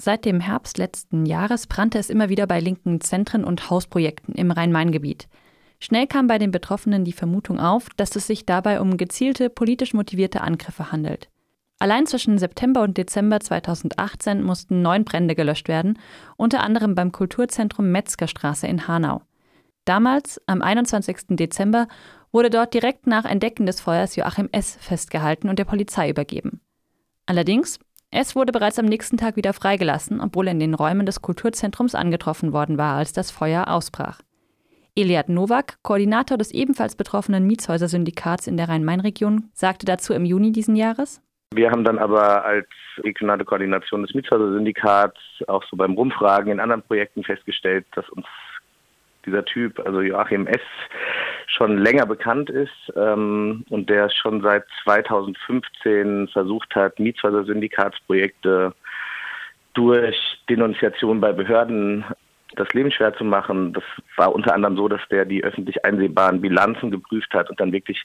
Seit dem Herbst letzten Jahres brannte es immer wieder bei linken Zentren und Hausprojekten im Rhein-Main-Gebiet. Schnell kam bei den Betroffenen die Vermutung auf, dass es sich dabei um gezielte, politisch motivierte Angriffe handelt. Allein zwischen September und Dezember 2018 mussten neun Brände gelöscht werden, unter anderem beim Kulturzentrum Metzgerstraße in Hanau. Damals, am 21. Dezember, wurde dort direkt nach Entdecken des Feuers Joachim S. festgehalten und der Polizei übergeben. Allerdings, S. wurde bereits am nächsten Tag wieder freigelassen, obwohl er in den Räumen des Kulturzentrums angetroffen worden war, als das Feuer ausbrach. Eliad Nowak, Koordinator des ebenfalls betroffenen Mietshäuser-Syndikats in der Rhein-Main-Region, sagte dazu im Juni diesen Jahres, wir haben dann aber als regionale Koordination des Mietshäuser-Syndikats auch so beim Rumfragen in anderen Projekten festgestellt, dass uns dieser Typ, also Joachim S., schon länger bekannt ist ähm, und der schon seit 2015 versucht hat, Mietshäuser-Syndikatsprojekte durch Denunziation bei Behörden das Leben schwer zu machen. Das war unter anderem so, dass der die öffentlich einsehbaren Bilanzen geprüft hat und dann wirklich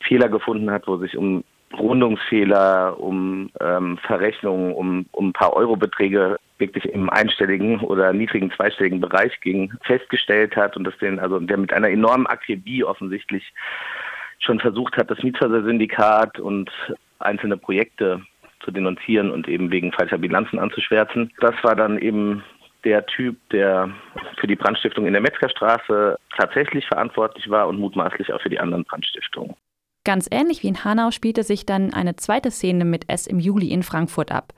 Fehler gefunden hat, wo sich um Rundungsfehler, um ähm, Verrechnungen, um, um ein paar Eurobeträge wirklich im einstelligen oder niedrigen zweistelligen Bereich ging, festgestellt hat und dass den, also der mit einer enormen Akribie offensichtlich schon versucht hat, das Mietshäuser-Syndikat und einzelne Projekte zu denunzieren und eben wegen falscher Bilanzen anzuschwärzen. Das war dann eben der Typ, der für die Brandstiftung in der Metzgerstraße tatsächlich verantwortlich war und mutmaßlich auch für die anderen Brandstiftungen. Ganz ähnlich wie in Hanau spielte sich dann eine zweite Szene mit S im Juli in Frankfurt ab.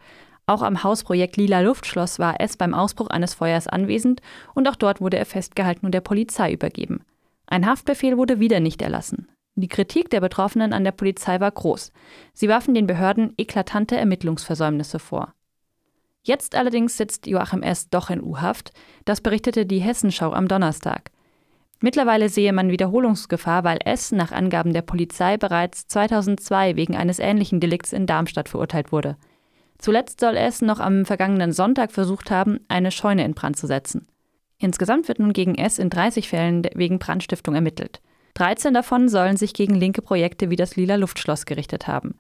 Auch am Hausprojekt Lila Luftschloss war S beim Ausbruch eines Feuers anwesend und auch dort wurde er festgehalten und der Polizei übergeben. Ein Haftbefehl wurde wieder nicht erlassen. Die Kritik der Betroffenen an der Polizei war groß. Sie warfen den Behörden eklatante Ermittlungsversäumnisse vor. Jetzt allerdings sitzt Joachim S. doch in U-Haft. Das berichtete die Hessenschau am Donnerstag. Mittlerweile sehe man Wiederholungsgefahr, weil S nach Angaben der Polizei bereits 2002 wegen eines ähnlichen Delikts in Darmstadt verurteilt wurde. Zuletzt soll S noch am vergangenen Sonntag versucht haben, eine Scheune in Brand zu setzen. Insgesamt wird nun gegen S in 30 Fällen wegen Brandstiftung ermittelt. 13 davon sollen sich gegen linke Projekte wie das Lila Luftschloss gerichtet haben.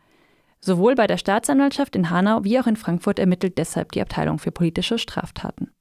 Sowohl bei der Staatsanwaltschaft in Hanau wie auch in Frankfurt ermittelt deshalb die Abteilung für politische Straftaten.